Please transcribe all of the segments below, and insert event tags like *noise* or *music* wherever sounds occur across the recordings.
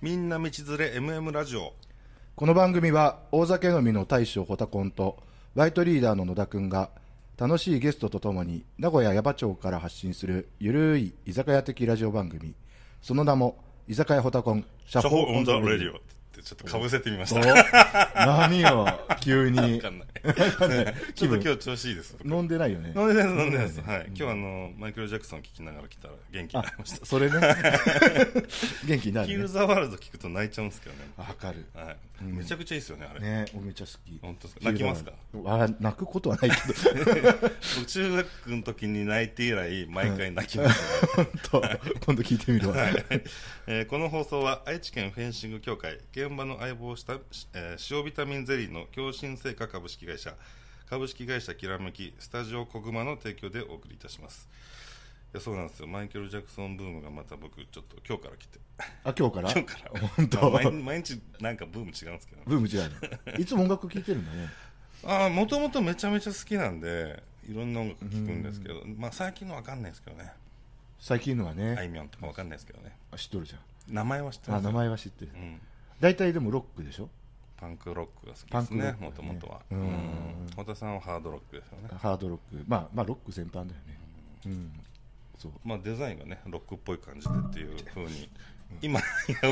みんな道連れ MM ラジオ。この番組は大酒飲みの大将ホタコンとバイトリーダーの野田くんが楽しいゲストとともに名古屋矢場町から発信するゆるい居酒屋的ラジオ番組。その名も居酒屋ホタコン shuffle on the radio。ってちょっとかぶせてみました。お何よ急に。わかんない。ちょっと今日調子いいです飲んでないよね。飲んでないです飲んでないです。はい。今日はあのマイケル・ジャクソン聞きながら来たら元気になりました。それね。*laughs* 元気になるね。 Heal the World 聞くと泣いちゃうんですけどね。わかる。はい。めちゃくちゃいいですよねあれ。ね俺めっちゃ好き。本当ですか？泣きますか？あ泣くことはないけど。*laughs* 僕中学の時に泣いて以来毎回泣きます、*laughs* 本当。今度聞いてみるわ、えーこの放送は愛知県フェンシング協会現場の相棒をした、えー塩ビタミンゼリーの共振製菓株式会社株式会社きらめきスタジオコグマの提供でお送りいたします。いやそうなんですよ。マイケル・ジャクソンブームがまた僕ちょっと今日から来て。あ今日から？今日から。本当？まあ毎毎日なんかブーム違うんですけどブーム違うのいつも音楽聴いてるんだねああもともとめちゃめちゃ好きなんでいろんな音楽聴くんですけど、まあ最近のわかんないですけどね。最近のはあいねみょんとかわかんないですけどね。あ知っとるじゃ名前は知ってんあ名前は知ってる。うん大体でもロックでしょ？パンクロックが好きですねもともとは。うん。太田さんはハードロックですよね。ハードロック。まあまあロック全般だよね。うん。そう。まあデザインがねロックっぽい感じでっていうふうに今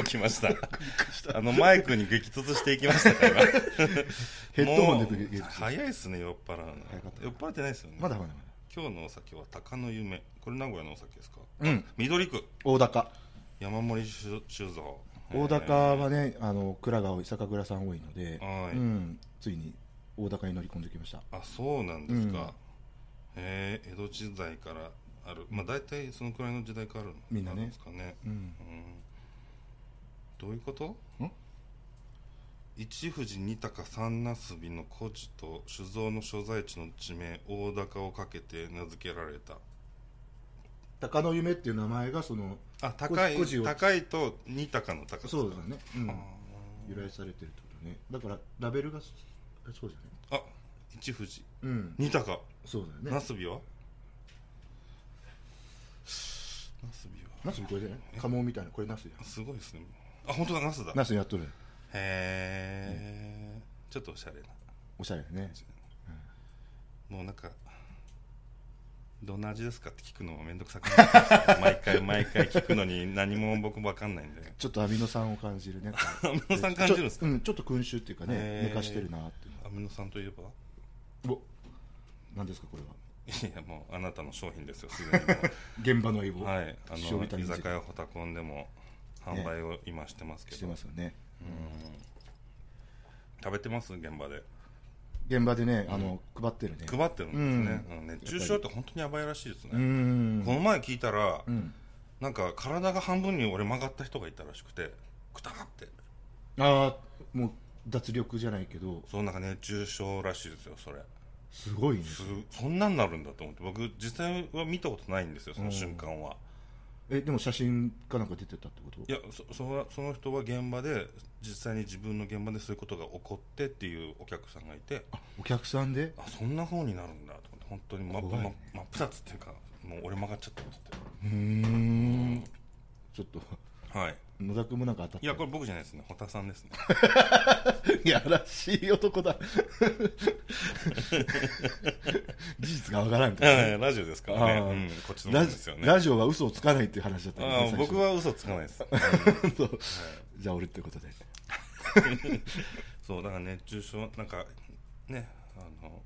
起きました。*laughs* あのマイクに激突していきましたから。*laughs* ヘッドホンで激突早いですね酔っ払うの。酔っ払ってないですよね。まだまだまだ。今日のお酒は鷹の夢。これ名古屋のお酒ですか？うん。緑区。大高山森酒酒造大高はねあの蔵が多い酒蔵さん多いのではい。うんついに大高に乗り込んできました。あそうなんですか、うん。へえ江戸時代からある。まあ大体そのくらいの時代からあるみんなね。ですかね、うん。うん。どういうこと？ん？一富士二鷹三なすびの古地と酒造の所在地の地名大高をかけて名付けられた鷹の夢っていう名前がそのあ高い高いと二鷹の高さそうだね。うん。あ由来されてるってことね。だからラベルがそそうじゃない？ーあ一富士。うん。二鷹。そうだよね。なすびは？なすびは。ナスこれじゃない？家紋みたいな。これナスやすごいですね。あ本当だ。ナスだ。ナスやっとる。へえ、ちょっとおしゃれな。おしゃれね。もうなんかどんな味ですかって聞くのもめんどくさくなってきました毎回毎回聞くのに何も僕分かんないんで。ちょっとアミノ酸を感じるね。*laughs* アミノ酸感じるんですか？ちょうんちょっと君主っていうかね寝かしてるなっていう。アミノ酸といえば？お何ですかこれは？いやもうあなたの商品ですよすでにも *laughs* 現場の相棒、うはいあの居酒屋ホタコンでも販売を今してますけど、してますよね。食べてます？現場で現場でねあの配ってるね。配ってるんですね、熱中症って本当にやばいらしいですね、この前聞いたら、うん。なんか体が半分に折れ曲がった人がいたらしくてくたって。ああもう脱力じゃないけど。そうなんか熱中症らしいですよそれ。すごいね。すそんなんなるんだと思って。僕実際は見たことないんですよその瞬間は、えでも写真かなんか出てたってこと？いやそそのその人は現場で実際に自分の現場でそういうことが起こってっていうお客さんがいて。お客さんで？あそんな風になるんだと思って本当にま怖い。ま真っ二つっていうかもう折れ曲がっちゃったってうーん。ちょっとはい。野田君もなんか当たったいやこれ僕じゃないですね。堀田さんですね。*laughs* いやらしい男だ。事実がわからんから、ね、ラジオですからね、うん、こっちのもラんですよね。ラジオは嘘をつかないっていう話だったよね僕は嘘つかないです、*laughs* そう。じゃあ俺ってことで。そうだから熱中症なんかねあの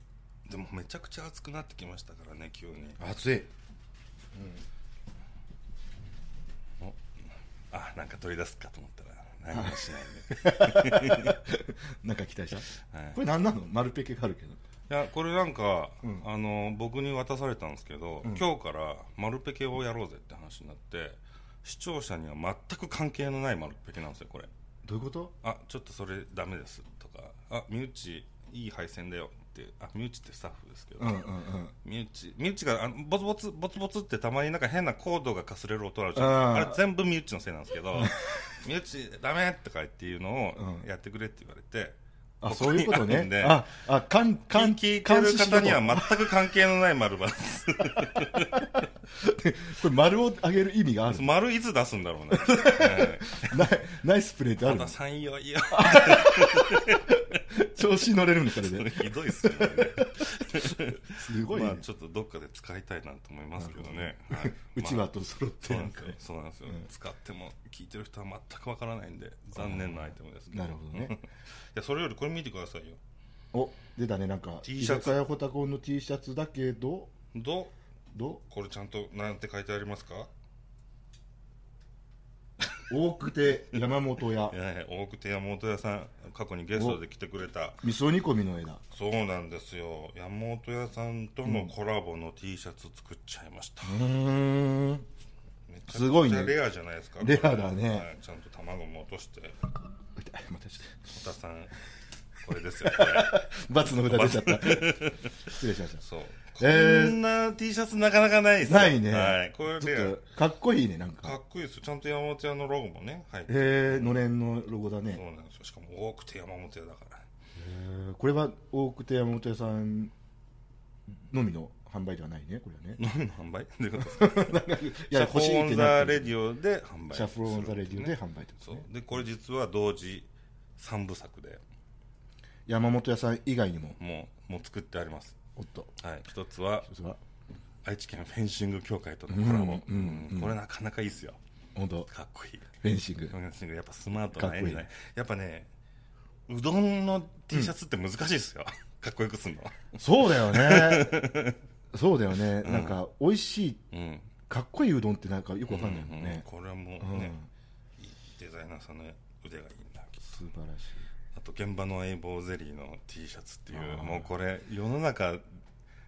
でもめちゃくちゃ暑くなってきましたからね急に。暑いあなんか取り出すかと思ったら何もしないんで。*laughs* なんか期待した、はい。これ何なの？丸ペケがあるけど。いやこれなんか、うん。あの僕に渡されたんですけど、うん。今日から丸ペケをやろうぜって話になって視聴者には全く関係のない丸ペケなんですよこれ。どういうこと？あちょっとそれダメですとかあ身内いい配線だよってあ身内ってスタッフですけど、うんうんうん。身内身内があのボツボツボツボツってたまになんか変なコードがかすれる音あるじゃないですかあれ全部身内のせいなんですけど *laughs* 身内ダメとかっていうのをうん。やってくれって言われてあこそういうことね。あああかんかん聞いてる方には全く関係のない丸バ。*laughs* これ丸を上げる意味がある。丸いつ出すんだろうね。えナイナイスプレーってえあるの？小田さんいいよいいよ。調子に乗れるのそれで。*laughs* ひどいっすよね。すごいね、まあちょっとどっかで使いたいなと思いますけどね。はい。うちわと揃ってそうなんんですよ。なかね。そうなんですよ。うん。使っても聞いてる人は全くわからないんで、残念なアイテムですけど。なるほどね。*laughs* いや、それよりこれ見てくださいよ。お出たねなんか。T シャツ。居酒屋ホタコンの T シャツだけど。どうど？これちゃんとなんて書いてありますか？大久手山本屋。大久手山本屋さん過去にゲストで来てくれた。味噌煮込みの枝。そうなんですよ。山本屋さんとのコラボの T シャツ作っちゃいました、うーん。すごいね。レアじゃないですかレアだね。はいちゃんと卵も落として。またちょっ太田さんこれですよ *laughs* 罰の札出ちゃった。失礼しました。そう、えーこんな T シャツなかなかないですよ。ないね、はい、これちょっとかっこいいねなんか。かっこいいですよ。ちゃんと山本屋のロゴもね。入ってえー、のれんのロゴだそうねなんですよ。しかも大久手山本屋だから。えーこれは大久手山本屋さんのみの販売ではないねこれはね。のみの販売？どういうことですか？*laughs* いや欲しい Shuffle on the Radio で販売 Shuffle on the Radio で販販売ってことでこれ実は同時三部作で。山本屋さん以外にも。もうもう作ってありますおっと。はい。一つは愛知県フェンシング協会とのコラボ、うんうん。うんこれなかなかいいっすよ。本当。かっこいい。フェンシング。フェンシング。やっぱスマートな絵になかっこやっぱねうどんの T シャツって難しいですよ、かっこよくすんの。そうだよね。*laughs* そうだよね、なんか美味しいうん。かっこいいうどんってなんかよくわかんないもんうん。ね、これはもうね、うん。いいデザイナーさんの腕がいいんだ素晴らしいあと現場の相棒ゼリーの T シャツっていうあー。もうこれ世の中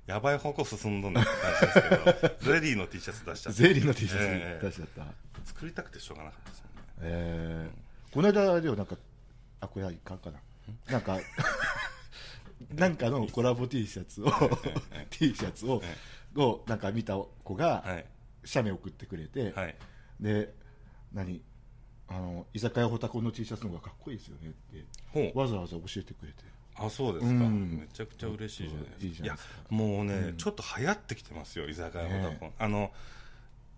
やばい方向進んどんだって感じですけど *laughs* ゼリーの T シャツ出しちゃってゼリーの T シャええ。ツ出しちゃった、作りたくてしょうがなかったですもんね。えー。この間ではなんかあこれはいかんかな。なんか *laughs* なんかのコラボ T シャツを T シャツをえ。をなんか見た子がはい。写メ送ってくれて、はい。で何？あの居酒屋ホタコンの T シャツの方がかっこいいですよねってわざわざ教えてくれて。あそうですか、うん。めちゃくちゃ嬉しいじゃないですか。いやもうね、うん。ちょっと流行ってきてますよ居酒屋ホタコ。ン、ねあの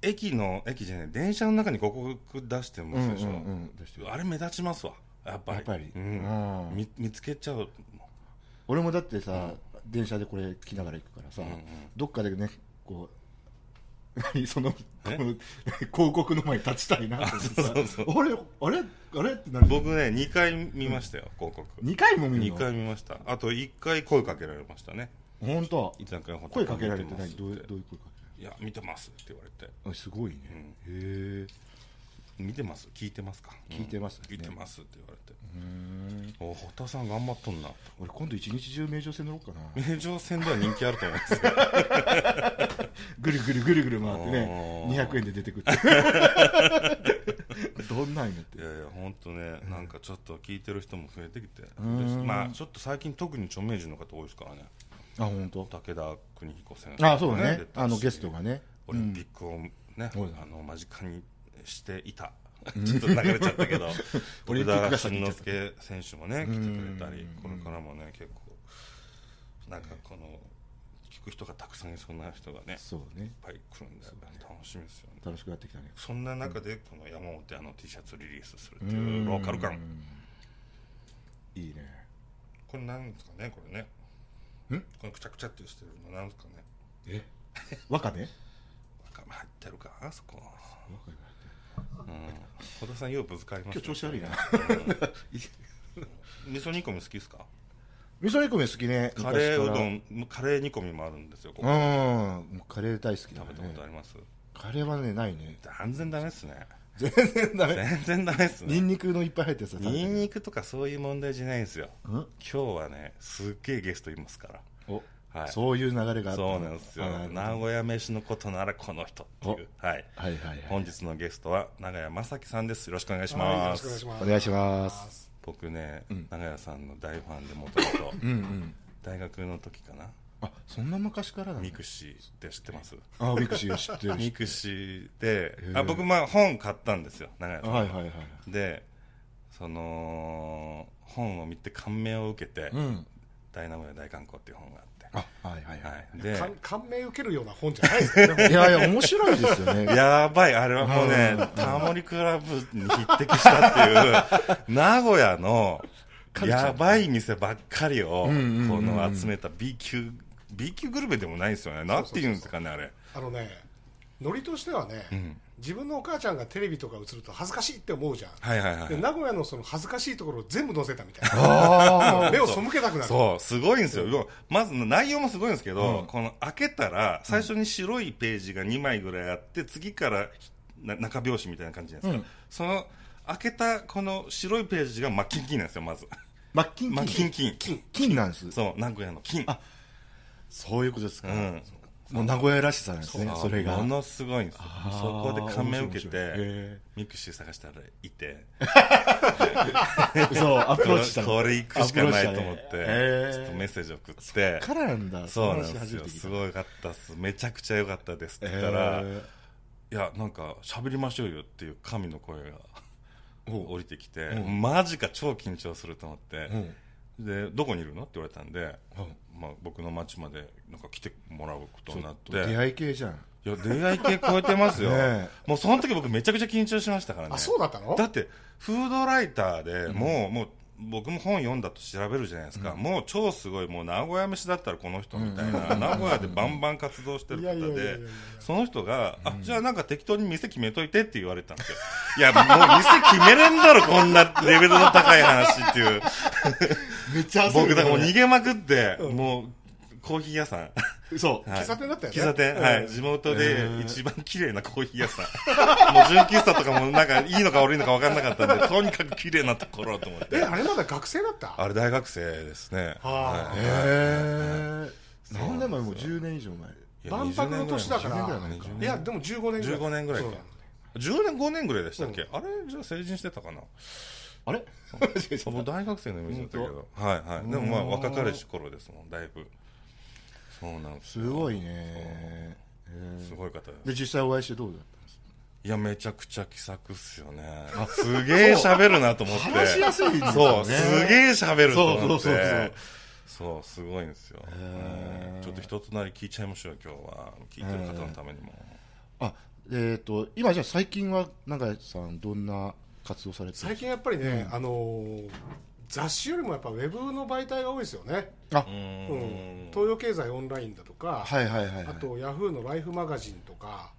駅の駅じゃない電車の中に広告出してますでしょ、うんうんうんあれ目立ちますわ。やっぱり。やっぱり。うん。うん見見つけちゃう。俺もだってさ、電車でこれ着ながら行くからさ、うんうん。どっかでねこう何そのこえの *laughs* 広告の前に立ちたいなってさ。そうそうそう。あれあれあれ？ってなる。僕ね2回見ましたよ、広告。2回も見る2の回見ました。あと1回声かけられましたね。本当？居酒屋ホタコン声かけられてどういうどういう声かいや見てますって言われて。すごいね、へえ見てます？聞いてますか？聞いてますうん聞いてますって言われて。うん。お堀田さん頑張っとんな。俺今度一日中名城線乗ろうかな。名城線では人気あると思いますよ。*laughs* ぐるぐるぐるぐる回ってねおー。200円で出てくって。*laughs* どんなんやって。いやいや本当ねなんかちょっと聞いてる人も増えてきて。まあちょっと最近特に著名人の方多いですからね。あ本当。武田邦彦先生あそうだね。あのゲストがね。オリンピックをね、うんあの間近にしていた、*laughs* ちょっと流れちゃったけど、*laughs* 徳田慎之介選手もね、来てくれたりうん、これからもね、結構、なんかこの、聞く人がたくさんいそうな人がね、いっそうねぱい来るんで、楽しみですよね。楽しくなってきたねそんな中で、この山本屋の T シャツリリースするっていうローカル感。いいねこれなんですかね、これね。ん？このくちゃくちゃってしてるのなんですかね。え？わかめ *laughs* わかめ入ってるか、あそこ。うん。小田さん、ようぶつかります今日調子悪いな。味噌煮込み好きですか？味噌煮込み好きね。カレーうど昔んカレー煮込みもあるんですよここ。うん。カレー大好きだ食べたねことあります？カレーはねないね。全然ダメっすね。全然ダメ。全然ダメっすね。ニンニクのいっぱい入ってるやつニンニクとかそういう問題じゃないんですよ。うん？今日はねすっげえゲストいますから。おはい。そういう流れがあった。そうなんですよ。名古屋飯のことならこの人っていう。はい。はいはいはい。本日のゲストは永谷正樹さんです。よろしくお願いしはい、よろますしくお願いします。お願いします。僕ね、ん。永谷さんの大ファンでもともと大学の時かな。あそんな昔からだ。ねミクシーって知ってます？あミクシー知ってる。ミクシーで。あ僕まあ本買ったんですよ永谷さん。のはいはいはい。でそのの本を見て感銘を受けてうん「大名古屋大観光」っていう本があってあはいはいははい。でかん感銘受けるような本じゃないですよね。いいやいや面白いですよね。*laughs* やばい、あれはもうね、タモリクラブに匹敵したっていう、*laughs* 名古屋のやばい店ばっかりを、この集めた B 級、B 級グルメでもないですよね。なんて言うんですかね、あれ。あのねノリとしてはね、ん自分のお母ちゃんがテレビとか映ると恥ずかしいって思うじゃん、はいはいはい。で名古屋のその恥ずかしいところを全部載せたみたいあな目を背けたくなるそう、すごいんですよ。要はまず内容もすごいんですけど、この開けたら、最初に白いページが2枚ぐらいあって、次からな中表紙みたいな感じじゃないですか。その、開けたこの白いページが真っキンキンなんですよ、まず。真っキンキンキン。金なんですそう、名古屋の金。そういうことですか、うん。もう名古屋らしさなんですねそれが。ものすごいんですよ。そこで感銘を受けてミクシー探したらいて。*laughs* そうアプローチしたの。これ行くしかないと思って、ねちょっとメッセージ送って。からなんだ。そうなんですよ。すごかったっす。めちゃくちゃ良かったですって言ったら、え。いやなんか喋りましょうよっていう神の声がお降りてきて、う。んマジか超緊張すると思ってー、う。んでどこにいるの？って言われたんで、うんまあ、僕の町までなんか来てもらうことになって。出会い系じゃん。いや出会い系超えてますよ、もうその時僕めちゃくちゃ緊張しましたからね。あそうだったの？だってフードライターでもう,、もう僕も本読んだと調べるじゃないですか、もう超すごいもう名古屋飯だったらこの人みたいな、名古屋でバンバン活動してる方でその人が、あじゃあなんか適当に店決めといてって言われたんですよ。いやもう店決めれんだろこんなレベルの高い話っていうめっちゃ僕だからもう逃げまくって、もうコーヒー屋さん。そう。はい。喫茶店だったよね。喫茶店、うん。はい。地元で一番綺麗なコーヒー屋さん。もう純喫茶とかもなんかいいのか悪いのか分かんなかったんで、*laughs* とにかく綺麗なところと思って。えあれまだ学生だった？あれ大学生ですね。はあいへえそう何年前もう10年以上前。万博の年だか20年ぐらいやでも15年ぐらい15年ぐらいか。そうなの10年5年ぐらいでしたっけ、あれ？じゃあ成人してたかな？あれ？*laughs* 僕大学生のイメージだったけど。はいはい。でもまあ若かりし頃ですもんだいぶ。そうなんですよ。すごいね。すごい方です。で実際お会いしてどうだったんですか？いやめちゃくちゃ気さくっすよね。*laughs* すげえ喋るなと思って。話しやすいんですよね。そうすげえ喋ると思って。そうそうそうそう。そうすごいんですよ、へー。うんちょっと一つなり聞いちゃいましょう今日は。聞いてる方のためにも、あえっと今じゃあ最近は永井さんどんな活動されてる。最近やっぱりね、あのー雑誌よりもやっぱウェブの媒体が多いですよね、あ。ううん。ん東洋経済オンラインだとか、はいはいはいはい。あとヤフーのライフマガジンとか。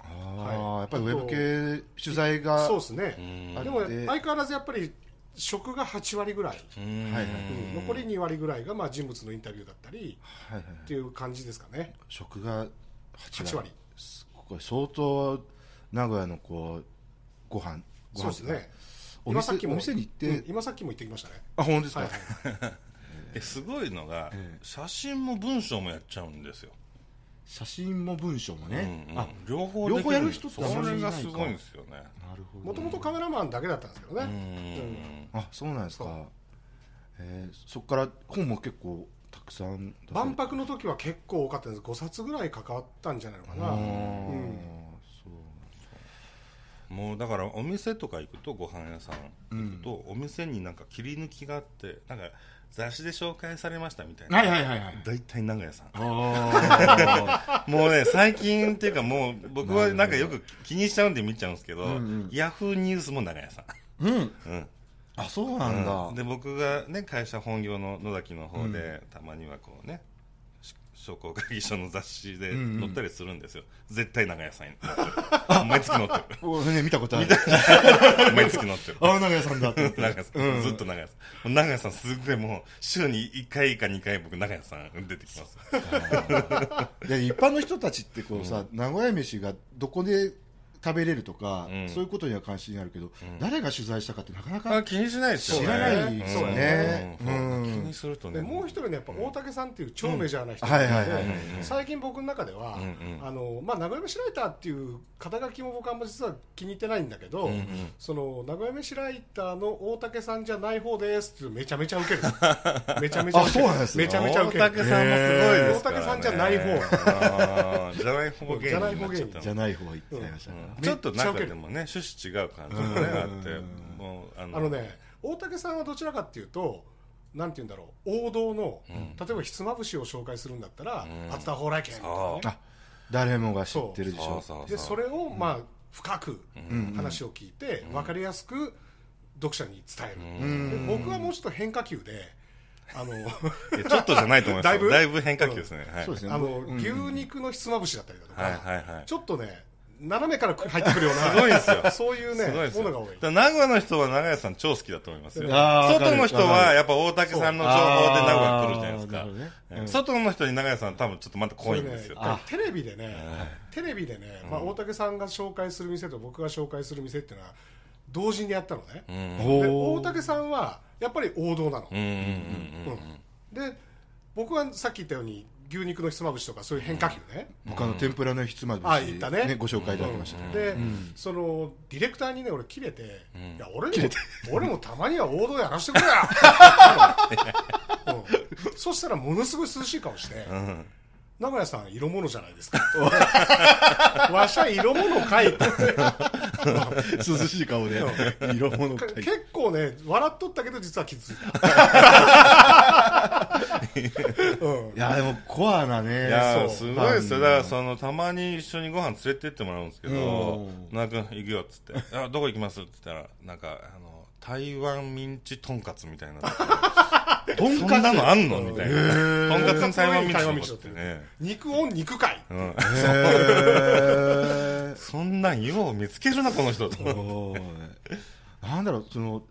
あーはい。やっぱりウェブ系取材がそうですね。うん。でもで相変わらずやっぱり職が8割ぐらい、うん。はいはい。うん。残り2割ぐらいがまあ人物のインタビューだったりはいはいっていう感じですかね。食が8 8割。これ相当名古屋のこうご飯そうですね。お店今さっきもお店に行って、うん今さっきも行ってきましたね。あ本当ですか、はいはい。えすごいのが、ええ。写真も文章もやっちゃうんですよ、写真も文章もね、うんうん。あ両方両方やる人ってそれがすごいんですよね。なるほどもともとカメラマンだけだったんですけどうね、ん。あそうなんですか。そう。えーそこから本も結構たくさん万博の時は結構多かったんです。5冊ぐらい関わったんじゃないのかな、うんもうだからお店とか行くとご飯屋さん行くと、お店になんか切り抜きがあってなんか雑誌で紹介されましたみたいな、はいはいはいはい大体長屋さん。あ *laughs* もうね最近っていうかもう僕はなんかよく気にしちゃうんで見ちゃうんですけど、んうん。ヤフーニュースも長屋さん。ーうん。うん。あそうなんだ、うん。で僕がね会社本業の野崎の方で、たまにはこうねし商工会議所の雑誌でうんうん。載ったりするんですよ、絶対長屋さんに。載ってる毎月載ってる。おね見たことある。毎月載ってる。*laughs* あ *laughs* 長屋さんだって。長屋さん、うん。ずっと長屋さん。長屋さんすっごいもう週に1回か2回僕長屋さん出てきます。*laughs* で一般の人たちってこうさ、名古屋飯がどこで食べれるとか、うん。そういうことには関心あるけど、誰が取材したかってなかなあか気にしないですよね。知らないですよね。うん。気にするとねでもう一人ねやっぱ大竹さんっていう超メジャーな人うんがいて。はいはいはいはい最近僕の中では、うんうん。あのまあ、名古屋飯ライターっていう肩書きも僕あんま実は気に入ってないんだけど、うんうん。その名古屋飯ライターの大竹さんじゃない方ですって *laughs* めちゃめちゃウケるめちゃめちゃウケる。あそうなんですね。めちゃめちゃウケる。大竹さんもすごいですから、ね、大竹さんじゃない方。じゃない方芸人じゃない方が言ってましたから、うんちょっとなんかでもね趣旨違う感じもねあってもうあのあのね大竹さんはどちらかっていうとなんて言うんだろう王道の、例えばひつまぶしを紹介するんだったらうん。熱田蓬莱軒とかね。あ誰もが知ってるでしょ。そでそれをまあ深くん。話を聞いて分かりやすく読者に伝える、僕はもうちょっと変化球であのちょっとじゃないと思います *laughs* だいぶだいぶ変化球ですね、はい。そうですね。あの、うん。牛肉のひつまぶしだったりだとか、はいはいはい。ちょっとね斜めから入ってくるような。すごいんですよ。*laughs* そういうねものが多い。名古屋の人は長屋さん超好きだと思いますよ。外の人はやっぱ大竹さんの情報で名古屋来るじゃないですか。ね。うん。外の人に長屋さん多分ちょっとまた濃いんですよ、ね。テレビでね、テレビでね、まあ、大竹さんが紹介する店と僕が紹介する店っていうのは同時にやったのね、うん。大竹さんはやっぱり王道なの、うんうんうん。うん。で僕はさっき言ったように牛肉のひつまぶしとかそういう変化球ね、僕あの天ぷらのひつまぶし、あ言ったね。ご紹介いただきましたね、で、そのディレクターにね俺切れて、ん。いや俺も俺もたまには王道やらせてくれや、うん。そしたらものすごい涼しい顔して、うん。名古屋さん色物じゃないですか。わしゃ色物かいって。涼しい顔で色物結構ね笑っとったけど実は傷ついた、やでもコアなね。いやすごいですよ。だからそそのたまに一緒にご飯連れてってもらうんですけどうん「那君行くよ」っつって「あどこ行きます?」って言ったらなんかあの台湾ミンチとんかつみたいな。*laughs* とんかつ？なのあんの？みたいな。とんかつに台湾ミンチってね。肉オン肉界うん。へー。*laughs* そんなんよう見つけるなこの人と。なんだろうその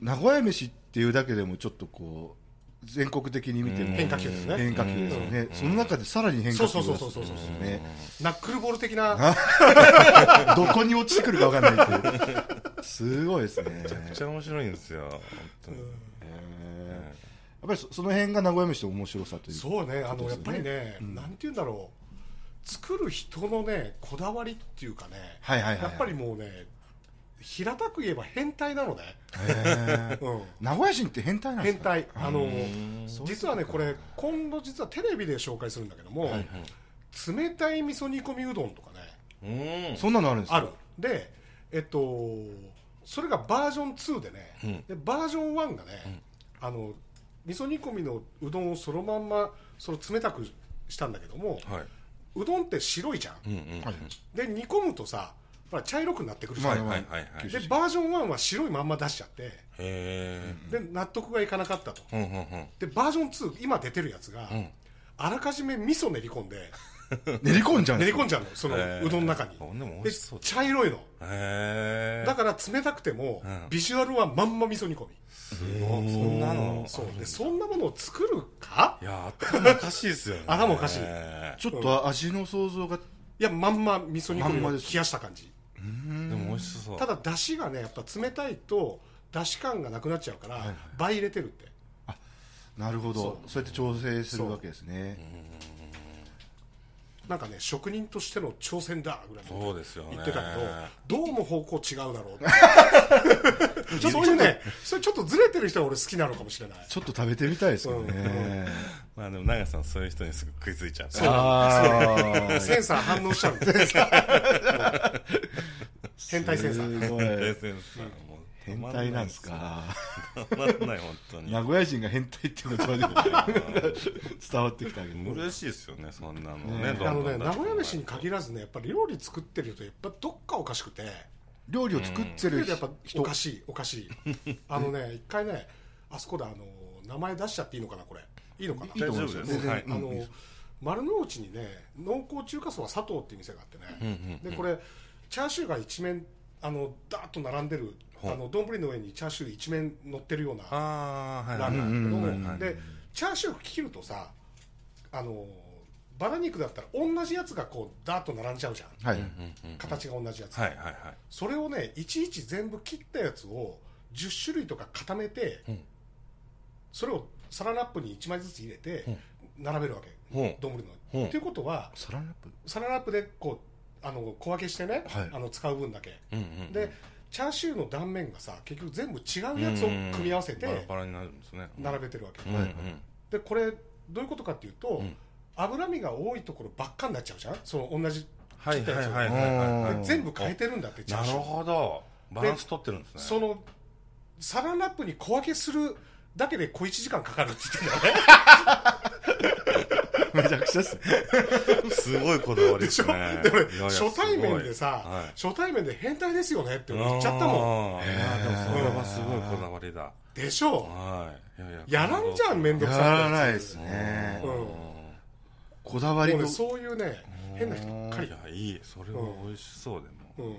名古屋飯っていうだけでもちょっとこう全国的に見ても。変化球ですね。変化球ですよね、その中でさらに変化球そうそうがそうそうそうそうねナックルボール的などこに落ちてくるか分かんないっていうすごいですねめちゃくちゃ面白いんですよ本当にやっぱりそその辺が名古屋飯の面白さというそうねあのやっぱりね、なんて言うんだろう作る人のねこだわりっていうかね、やっぱりもうね平たく言えば変態なのね、うん、名古屋人って変態なんですか？変態。あのん実はねこれ今度実はテレビで紹介するんだけども、冷たい味噌煮込みうどんとかね。うん。そんなのあるんですか？ある。でえっとそれがバージョン2でね、うん。でバージョン1がね、あの味噌煮込みのうどんをそのまんまその冷たくしたんだけども、はうどんって白いじゃん、いうんうん。はい。で煮込むとさほら茶色くなってくるじゃん、まあまあはいはい。はいでバージョン1は白いまんま出しちゃって。で納得がいかなかったと。うんうんうん。でバージョン2今出てるやつが、ん。あらかじめ味噌練り込んで。*laughs* 練り込んじゃう練り込んじゃうのそのうどんの中に。あで茶色いの。だから冷たくても、うん。ビジュアルはまんま味噌煮込み。そんなのそう。でそんなものを作るか？いや頭おかしいですよね。*laughs* 頭おかしい。でちょっと味の想像がいやまんま味噌煮込みを冷まんまです。やした感じも美味しそう。ただ出汁がねやっぱ冷たいと出汁感がなくなっちゃうから、倍入れてるって。なるほど。そう。そうやって調整するわけですねなんかね職人としての挑戦だぐらいそうですよね。言ってたけどどうも方向違うだろうって。そういうねそれちょっとずれてる人は俺好きなのかもしれない。ちょっと食べてみたいですよね。まあでも長さんそういう人にすぐ食いついちゃう。そう。センサー反応しちゃうんで。*laughs* 変態センサー。すごい。冷静さんも。う変態なんですかたまらない本当に。名古屋人が変態っていう言葉で *laughs* 伝わってきたけど嬉しいですよねそんなのねねあのね名古屋飯に限らずねやっぱり料理作ってるとやっぱどっかおかしくて。料理を作ってるやっぱ人おかしいおかしい。*laughs* あのね一回ねあそこであの名前出しちゃっていいのかなこれ。いいのかな？大丈夫です。はい。うんあの丸の内にね濃厚中華そば佐藤っていう店があってね、うんうんうん。でこれチャーシューが一面あのダーッと並んでるあの丼の上にチャーシュー一面乗ってるようなラーメンなんだけども、うんうんうんうん。でチャーシュー切るとさあのバラ肉だったら同じやつがこうダーッと並んじゃうじゃん。はい。うんうんうん形が同じやつ、はいはいはい。それをねいちいち全部切ったやつを10種類とか固めて、うん。それをサランラップに1枚ずつ入れて並べるわけ。う。ん丼の。う。んということはサランラップ？サランラップでこうあの小分けしてね、はい。あの使う分だけ。うんうん。でチャーシューの断面がさ結局全部違うやつを組み合わせてバラバラになるんですね。並べてるわけ、うんうん。でこれどういうことかっていうと、ん。脂身が多いところばっかになっちゃうじゃん？その同じはいはいはいはいうん。はいで全部変えてるんだってチャーなるシュー。ほど。バランス取ってるんですね。そのサランラップに小分けするだけで小1時間かかるって言ってんだよねめちゃくちゃっす。ねすごいこだわりででしょ？すねで俺いやいや初対面ですさ、初対面で変態ですよねって俺言っちゃったもん。やでもそれはすごいこだわりだ。でしょ？はい。いやいやらんじゃん面倒くやさらないですね。うん。こだわりのそういうね変な人ばっかり。いやいい。それは美味しそうでも。うん。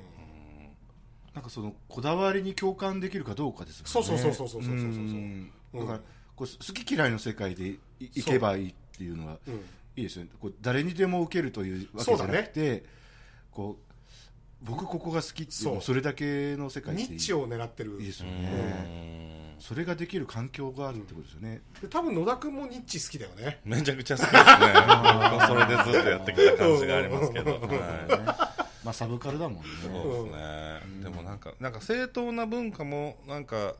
なんかそのこだわりに共感できるかどうかですよね。そうそうそうそうそうそうそうそんうん。だからこう好き嫌いの世界でいいけばいいっていうのはうんいいですよ。ねこう誰にでも受けるというわけじゃなくて、こう僕ここが好きっていうそれだけの世界ニッチを狙ってる。いいですようねん。それができる環境があるってことですよね、で多分野田君もニッチ好きだよね。めちゃくちゃ好きですね。*laughs* それでずっとやってきた感じがありますけど。まあサブカルだもんね。そうですね、でもなんかなんか正当な文化もなんか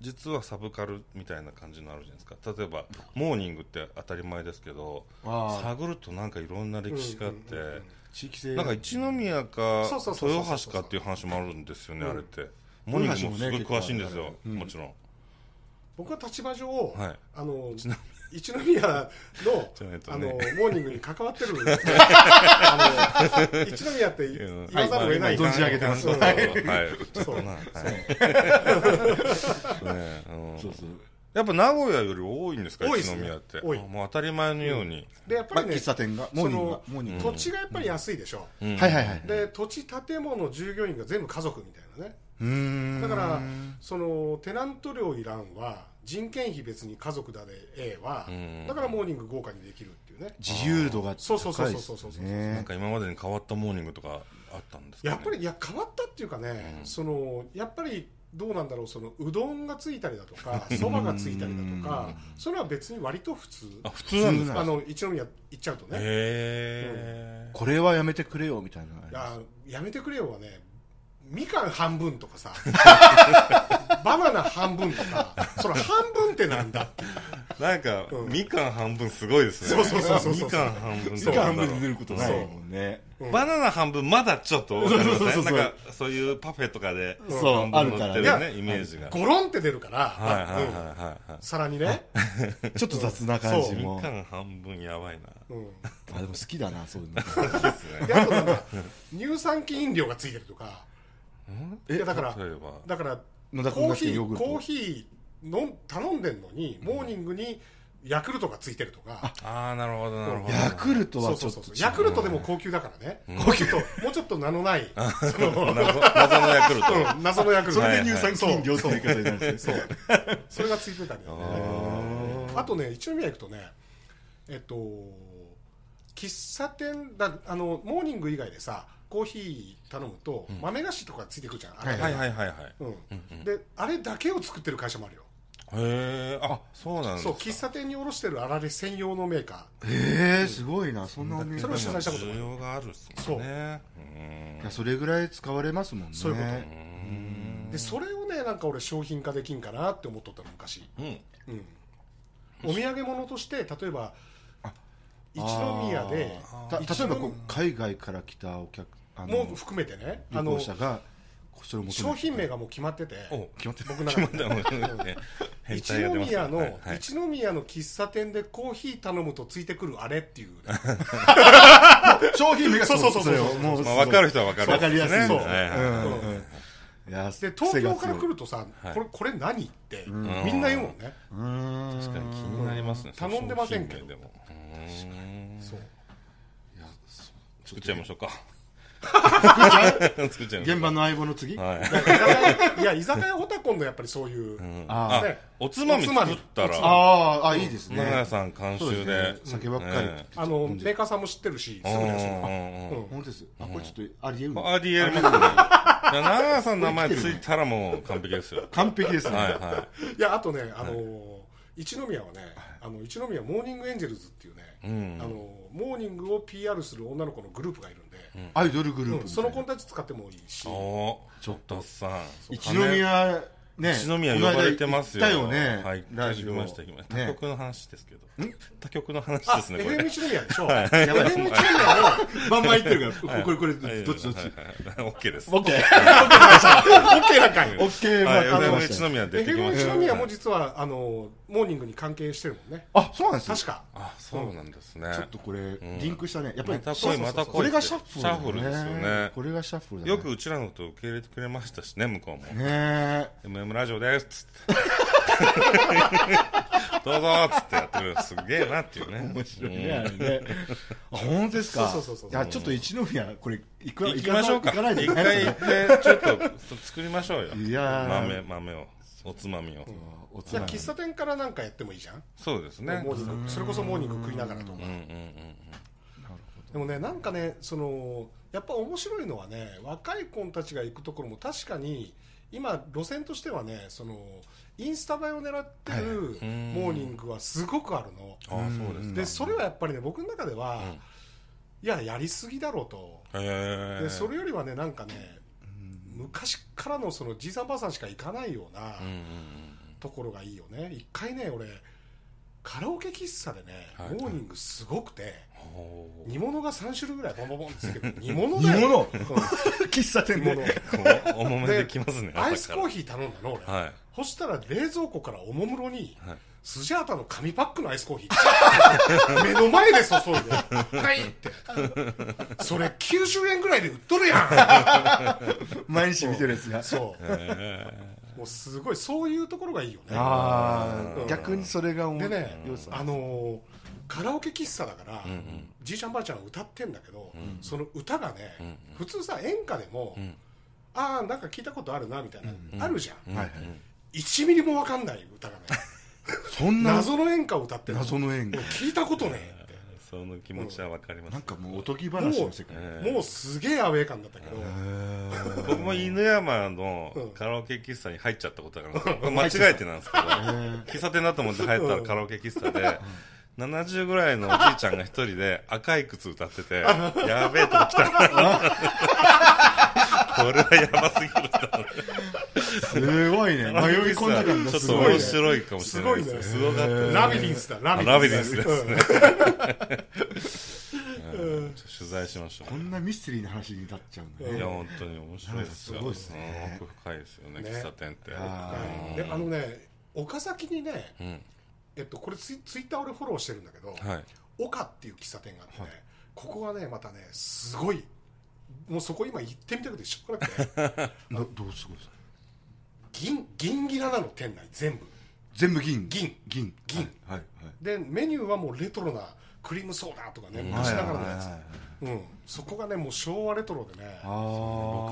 実はサブカルみたいな感じのあるじゃないですか。例えばモーニングって当たり前ですけど探るとなんかいろんな歴史があって、うんうんうん地域性。なんか一宮か豊橋かっていう話もあるんですよね、うん。あれって。モーニングもすごい詳しいんですよ、うん。もちろん。僕は立場上、はい。あの一宮のあね。のモーニングに関わってる *laughs* あの一宮って言うんわざるを得ない。存じ上げてます。うんはい。ちょっとなはい。ねう。んそうそうやっぱ名古屋より多いんですか一宮って。多い。あもう当たり前のように、まあ、でやっぱりね喫茶店がモーニングがそモーニング。土地がやっぱり安いでしょ、うん。はいはいはい。で土地建物従業員が全部家族みたいなね。うーん。だからそのテナント料いらんは人件費別に家族だでええわうん。だからモーニング豪華にできるっていうね。自由度が高いそうそうそうそうそうそうなんか今までに変わったモーニングとかあったんですか、ね、やっぱりいや変わったっていうかね、うんそのやっぱりどうなんだろうそのうどんがついたりだとかそばがついたりだとかそれは別に割と普通あ普通なんですかあの一宮行っちゃうとね、へえ、これはやめてくれよみたいなややめてくれよはねみかん半分とかさ。*laughs* バナナ半分とか。それ半分ってなんだ？っていうなんか、うん。みかん半分すごいですね。そうそうそうそうみかん半分時とか間半分で出ることないもんね。う。ん。バナナ半分まだちょっとわかりますねそうそうそうなんかそういうパフェとかでそう半分乗ってるあね。イメージが。ゴロンって出るから、はいはいはいうんはい。はい皿にね、*laughs* ちょっと雑な感じみもかん半分やばいな。うん、あでも好きだなそういうの。ですね。であとなんか乳酸菌飲料がついてるとか。えいやだから例えばだからコーヒーコーヒーの頼んでんのにモーニングにヤクルトがついてるとか、ああなるほどなるほど。ヤクルトそうはちょっと。そうそうそうヤクルトでも高級だからね、うん。もうちょっともうちょっと名のない *laughs* その謎謎のヤクルト。*laughs* うん謎のヤクルト。それで乳酸菌量って言い方になるそう。それがついてたりだね。ああとね一宮行くとねえっと喫茶店だあのモーニング以外でさコーヒー頼むと、豆菓子とかついてくるじゃん、あれ。ーはいはいはいはい。うん。であれだけを作ってる会社もあるよ。へえあそうなんですか。そう喫茶店に卸してるあられ専用のメーカへえすごいなそんなにそれを取材したこともある需要があるっすもんねう。ん。いやそれぐらい使われますもんね。そういうこと。でそれをねなんか俺商品化できんかなって思っとったの昔、うん。うん、お土産物として例えば一宮で例えばこう海外から来たお客も含めてね。あ旅の行者が商品名がもう決まってて。お決まってる。僕の中で。*laughs* 一宮の、はいはい。一宮の喫茶店でコーヒー頼むとついてくるあれっていう、*laughs* 商品名がそうそうそうそうもうまあ分かる人は分かる。わかりやすいそう。はいはいうんうん。うんいやで東京から来るるとさ、はい。これこれ何って、ん。みんな言うもんね、確かに気になりますね。頼んでませんけど。商品名でも。うん。そう。作っちゃいましょうか *laughs* 作っちゃいましょう現場の相棒の次？はい。*laughs* や居酒屋オタコンのやっぱりそういう、うん。ああね。おつまみ作ったら。あーあいいですね。長屋さん監修で。酒ばっかり。ねあのメーカーさんも知ってるしすぐです本当ですあこれちょっとありえるの？ありえますね長屋さんの名前ついたらもう完璧ですよ。*laughs* 完璧ですねはいはい。やあとねあのー一宮はねあの一宮モーニングエンジェルズっていうね、モーニングを PR する女の子のグループがいるんで、アイドルグループうん。その子みたち使ってもいいし。おちょっとさん。一宮ね一宮呼ばれてますよ。たよねはい、ラジオ行きました、行きました。ね他局の話ですけど。他局の話あですね、これ。FM でしょ、はい FM 一宮をバンバン言ってるから、これ、これ、はいどっちどっち？はいはいはい OK です。オッケー。オッケー、まあ、はい、考え FM ましたよ。一宮出てきま FM した。一宮も実はあのモーニングに関係してるもんねあ、そうなんですよ。確かあ、そうなんですね。ちょっとこれ、んリンクしたね。やっぱり、また。これがシャッフル。シャッフルですよね。これがシャッフルだね。よくうちらのこと受け入れてくれましたしね、向こうも。ねえ。MM ラジオですっつって。*laughs* どうぞっつってやってる。すげえなっていうね。面白いね、あれね。あ、本当ですか？そうそうそうそういや、ちょっと一宮、これ、行く行きましょうか。行かないと一回行って、ちょっと作りましょうよ。いやー豆、豆を。おつまみを。おつまみじゃあ喫茶店からなんかやってもいいじゃん、そうですね。モーニングそれこそモーニング食いながらとかうんうんうんでもねなんかねそのやっぱ面白いのはね若い子たちが行くところも確かに今路線としてはねそのインスタ映えを狙ってるうんモーニングはすごくあるの、うん。ああ、そうですか。でそれはやっぱりね僕の中では、うんいややりすぎだろうと。でそれよりはねなんかね昔からのそのじいさんばあさんしか行かないようなところがいいよね一回ね俺カラオケ喫茶でね、はい。モーニングすごくて煮物が3種類ぐらいボンボンボンってつけて *laughs* 煮物だよ。煮物？うん。*laughs* 喫茶店で。お重めできますね。アイスコーヒヒー頼んだの俺、はい。そしたら冷蔵庫からおもむろに、はい。スジャータの紙パックのアイスコーヒー。*laughs* 目の前で注いで「はい」って。それ90円ぐらいで売っとるや毎日見てるやつが。ん。そう。へもうすごいそういうところがいいよね。ああ、うん。逆にそれが思う。でね良さあのーカラオケ喫茶だから、え。うんうん。じいちゃんばあちゃんが歌ってんだけど、んその歌がね、ん普通さ演歌でも、ん。ああなんか聞いたことあるなみたいな、あるじゃん、はいはい。1ミリも分かんない歌がね。そんな。謎の演歌を歌ってる謎の演歌。聞いたことねえその気持ちはわかります。なんかもうおとぎ話の世界。もうすげえアウェー感だったけど、僕も犬山のうん。カラオケ喫茶に入っちゃったことがあるんで間違えてなんですけど、喫茶店だと思って入ったらカラオケ喫茶で、70ぐらいのおじいちゃんが一人で赤い靴歌ってて、やべえとこ来た。な。これはやばすぎるとすごいね。*laughs* 迷い込んだ感がちょっとすごいね。面白いかもしれないですね。すすごかったですねラビリンスだラビリンスですね取材しましょうこ。んなミステリーな話になっちゃうね。いや、本当に面白いですよ。すごいですねうん奥深いですよね、ね喫茶店って。あはいであのね岡崎にね、うん。えっと、これツイツイッター俺フォローしてるんだけど、はい。岡っていう喫茶店があってね、ここがねまたねすごいもうそこ今行ってみたくてしょうがなくて。*laughs* どどうすごいですか？銀銀ギラなの店内全部。全部銀？銀。銀。銀。はい。はい。でメニューはもうレトロなクリームソーダとかねうん。昔ながらのやはいはいはいはい。つうん。そこがねもう昭和レトロでね。あ僕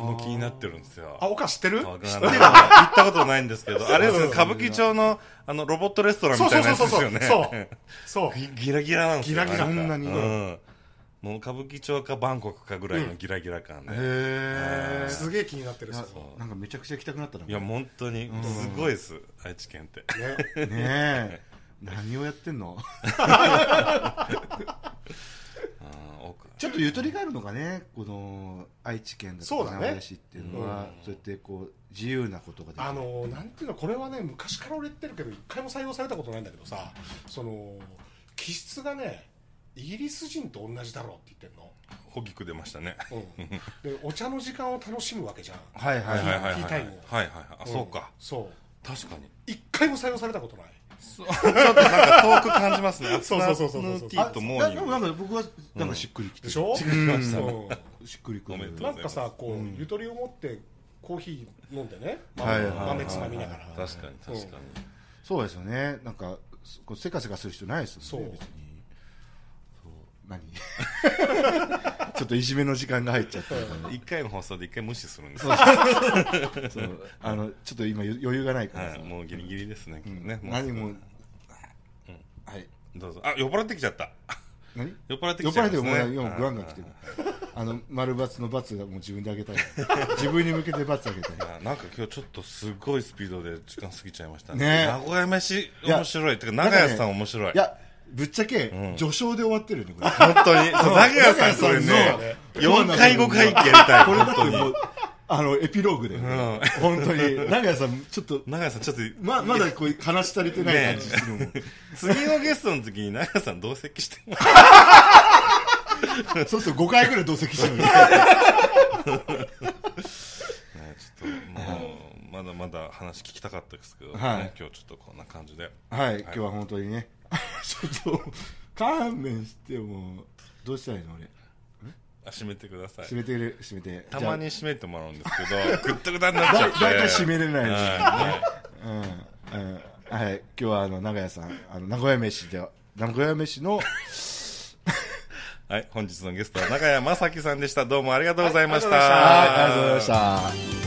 も気になってるんですよ。あ岡知ってる？わかんない。行ったことないんですけど、あれですよ歌舞伎町のあのロボットレストランみたいなやつですよね。そうそうそうそうそう。ギ *laughs* ギラギラなんですよ。ギラギラ。そんなに？うん。もう歌舞伎町かバンコクかぐらいのギラギラ感あ。で。へえ。すげえ気になってるそなんかめちゃくちゃ行きたくなったな。いや、本当に、すごいです、愛知県って。ね *laughs* ねえ。何をやってんの？ちょっとゆとりがあるのかね、この愛知県だとかそうだね名古屋市っていうのは、そうやってこう自由なことができる。あのなんていうのこれはね昔から俺言ってるけど一回も採用されたことないんだけどさその気質がねイギリス人と同じだろうって言ってんの？大きく出ましたね。うん、でお茶の時間を楽しむわけじゃん。はいはいはい。はいはい。はい。ティータイムを。はいはいはい。あ、そうか。そう。確かに。一回も採用されたことない。ちょっとなんか遠く感じますね。*laughs* そうそうそうそうそう。ティーとモーニでもな。んか僕はなんかしっくりきてる。でしょ、うん。うしっくりくる。なんかさこう、ゆとりを持ってコーヒー飲んでね、はいはい豆つまみながら、確かに確かに。そうですよね。なんかせかせかする人ないですもんねそう。別に。そう何？ちょっといじめの時間が入っちゃった一回の放送で一回無視するんです。あのちょっと今余裕がないからさ。はい、もうギリギリですね。うん。ね。何も。はい。どうぞ。あ、酔っ払ってきちゃった。何？酔っ払って酔っ払ってきちゃいますね。もう今ガンガン来てる。あの丸×の×がもう自分であげたい。*laughs* 自分に向けて×あげたい。あなんか今日ちょっとすごいスピードで時間過ぎちゃいましたね。名古屋飯面白い。てか、長屋さん面白い。いやぶっちゃけん。序章で終わってるよねこれ。本当に。そう長屋さんこれね長屋さんの、4回5回ってやりたい。これだ本当に。ってもうあのエピローグで、ね本当に。長谷さんちょっと長谷さんちょっとままだこう話し足りてない感じするもん、次のゲストの時に長谷さん同席しても *laughs* そうすると5回ぐらい同席してる *laughs* まだまだ話聞きたかったですけど、ねはい。今日ちょっとこんな感じで。はい、今日は本当にね。*laughs* ちょっと勘弁してもどうしたらいいの俺？あ締めてください。閉めてる？閉めて。たまに締めてもらうんですけどぐったぐたになっちゃって。だいたい締めれないで。すよねはうん。うん。はい今日はあの長屋さんあの名古屋飯で名古屋飯のい、はい、本日のゲストは中谷正樹さんでした。どうもありがとうございました、はいありがとうございました。はいありがとうございました